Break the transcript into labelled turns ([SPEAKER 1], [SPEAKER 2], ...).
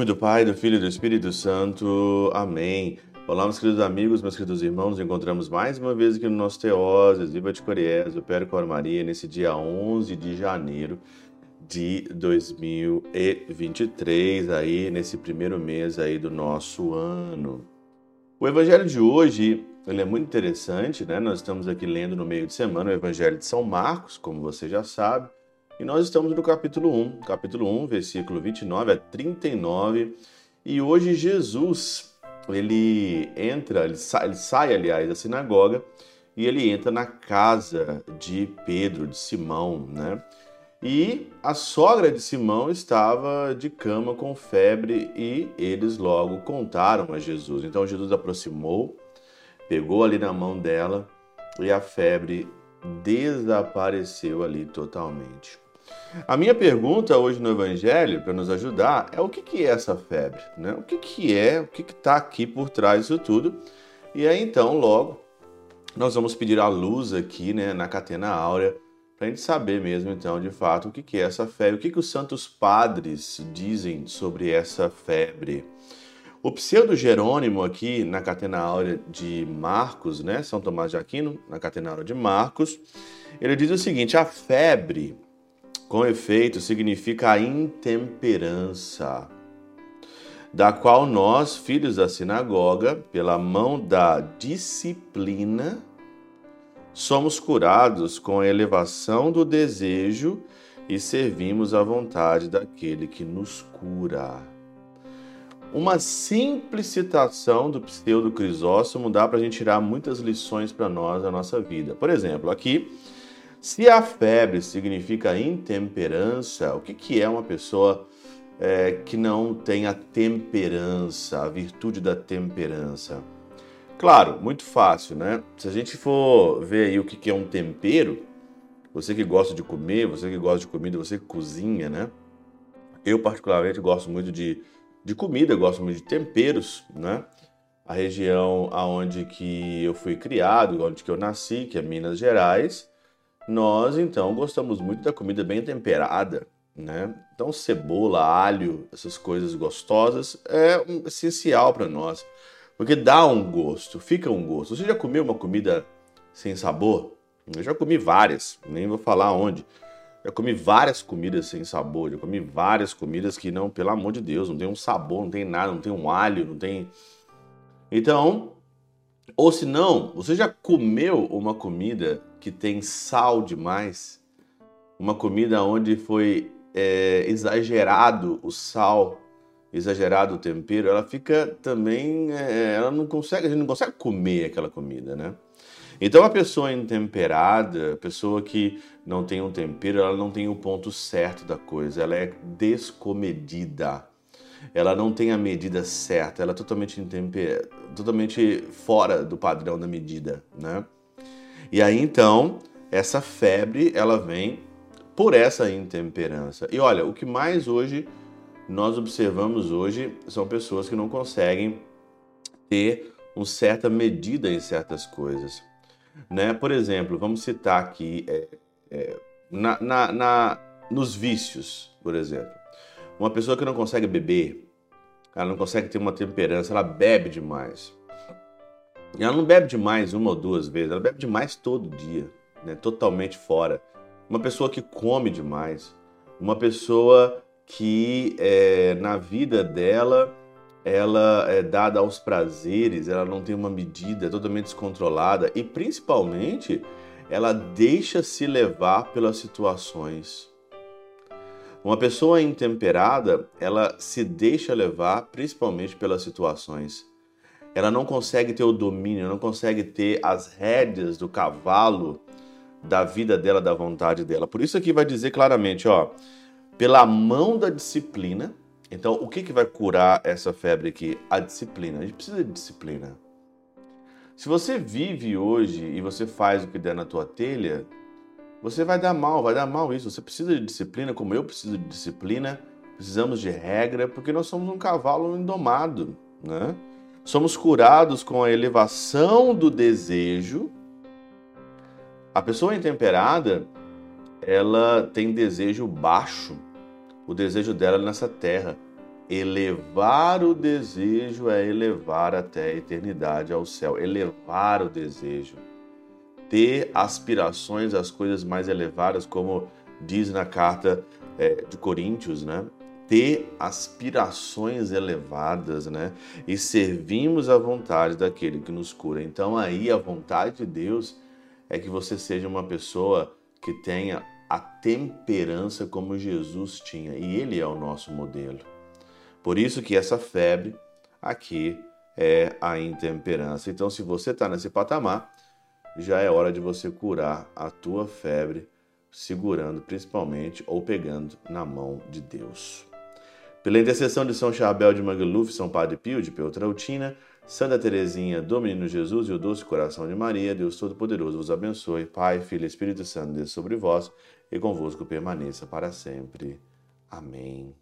[SPEAKER 1] nome do Pai, do Filho e do Espírito Santo. Amém. Olá, meus queridos amigos, meus queridos irmãos. Nos encontramos mais uma vez aqui no nosso Teoses, Viva de Coriés, o Péro Cor Maria, nesse dia 11 de janeiro de 2023, aí nesse primeiro mês aí do nosso ano. O evangelho de hoje, ele é muito interessante, né? Nós estamos aqui lendo no meio de semana o evangelho de São Marcos, como você já sabe. E nós estamos no capítulo 1, capítulo 1, versículo 29 a 39. E hoje Jesus, ele entra, ele sai, ele sai, aliás, da sinagoga e ele entra na casa de Pedro, de Simão, né? E a sogra de Simão estava de cama com febre e eles logo contaram a Jesus. Então Jesus aproximou, pegou ali na mão dela e a febre desapareceu ali totalmente. A minha pergunta hoje no Evangelho, para nos ajudar, é o que, que é essa febre? Né? O que, que é, o que está aqui por trás disso tudo? E aí então, logo, nós vamos pedir a luz aqui né, na catena áurea, para a gente saber mesmo, então, de fato, o que, que é essa febre, o que, que os santos padres dizem sobre essa febre. O pseudo Jerônimo aqui na catena áurea de Marcos, né, São Tomás de Aquino, na catena áurea de Marcos, ele diz o seguinte: a febre com efeito, significa a intemperança, da qual nós, filhos da sinagoga, pela mão da disciplina, somos curados com a elevação do desejo e servimos à vontade daquele que nos cura. Uma simples citação do pseudo Crisóstomo dá para a gente tirar muitas lições para nós da nossa vida. Por exemplo, aqui se a febre significa intemperança, o que, que é uma pessoa é, que não tem a temperança, a virtude da temperança? Claro, muito fácil, né? Se a gente for ver aí o que, que é um tempero, você que gosta de comer, você que gosta de comida, você que cozinha, né? Eu, particularmente, gosto muito de, de comida, gosto muito de temperos, né? A região aonde que eu fui criado, onde que eu nasci, que é Minas Gerais, nós, então, gostamos muito da comida bem temperada, né? Então, cebola, alho, essas coisas gostosas é um essencial para nós, porque dá um gosto, fica um gosto. Você já comeu uma comida sem sabor? Eu já comi várias, nem vou falar onde. Já comi várias comidas sem sabor, já comi várias comidas que não, pelo amor de Deus, não tem um sabor, não tem nada, não tem um alho, não tem. Então, ou se não, você já comeu uma comida que tem sal demais, uma comida onde foi é, exagerado o sal, exagerado o tempero, ela fica também, é, ela não consegue, a gente não consegue comer aquela comida, né? Então a pessoa intemperada, a pessoa que não tem um tempero, ela não tem o ponto certo da coisa, ela é descomedida. Ela não tem a medida certa, ela é totalmente intemper... totalmente fora do padrão da medida, né? E aí então, essa febre, ela vem por essa intemperança. E olha, o que mais hoje nós observamos hoje são pessoas que não conseguem ter uma certa medida em certas coisas. Né? Por exemplo, vamos citar aqui é, é, na, na, na, nos vícios, por exemplo. Uma pessoa que não consegue beber, ela não consegue ter uma temperança, ela bebe demais. E ela não bebe demais uma ou duas vezes, ela bebe demais todo dia, né? totalmente fora. Uma pessoa que come demais, uma pessoa que é, na vida dela ela é dada aos prazeres, ela não tem uma medida, é totalmente descontrolada e principalmente ela deixa se levar pelas situações. Uma pessoa intemperada, ela se deixa levar principalmente pelas situações ela não consegue ter o domínio, não consegue ter as rédeas do cavalo da vida dela, da vontade dela. Por isso aqui vai dizer claramente, ó, pela mão da disciplina. Então, o que, que vai curar essa febre aqui? A disciplina. A gente precisa de disciplina. Se você vive hoje e você faz o que der na tua telha, você vai dar mal, vai dar mal isso. Você precisa de disciplina, como eu preciso de disciplina. Precisamos de regra, porque nós somos um cavalo indomado, né? Somos curados com a elevação do desejo. A pessoa intemperada, ela tem desejo baixo. O desejo dela é nessa terra. elevar o desejo é elevar até a eternidade ao céu. Elevar o desejo. Ter aspirações às coisas mais elevadas, como diz na carta é, de Coríntios, né? Ter aspirações elevadas, né? E servimos a vontade daquele que nos cura. Então, aí, a vontade de Deus é que você seja uma pessoa que tenha a temperança como Jesus tinha, e ele é o nosso modelo. Por isso que essa febre aqui é a intemperança. Então, se você está nesse patamar, já é hora de você curar a tua febre, segurando principalmente ou pegando na mão de Deus. Pela intercessão de São Chabel de Magluf, São Padre Pio de Peltrautina, Santa Teresinha do Menino Jesus e o Doce Coração de Maria, Deus Todo-Poderoso vos abençoe. Pai, Filho e Espírito Santo, Deus sobre vós e convosco permaneça para sempre. Amém.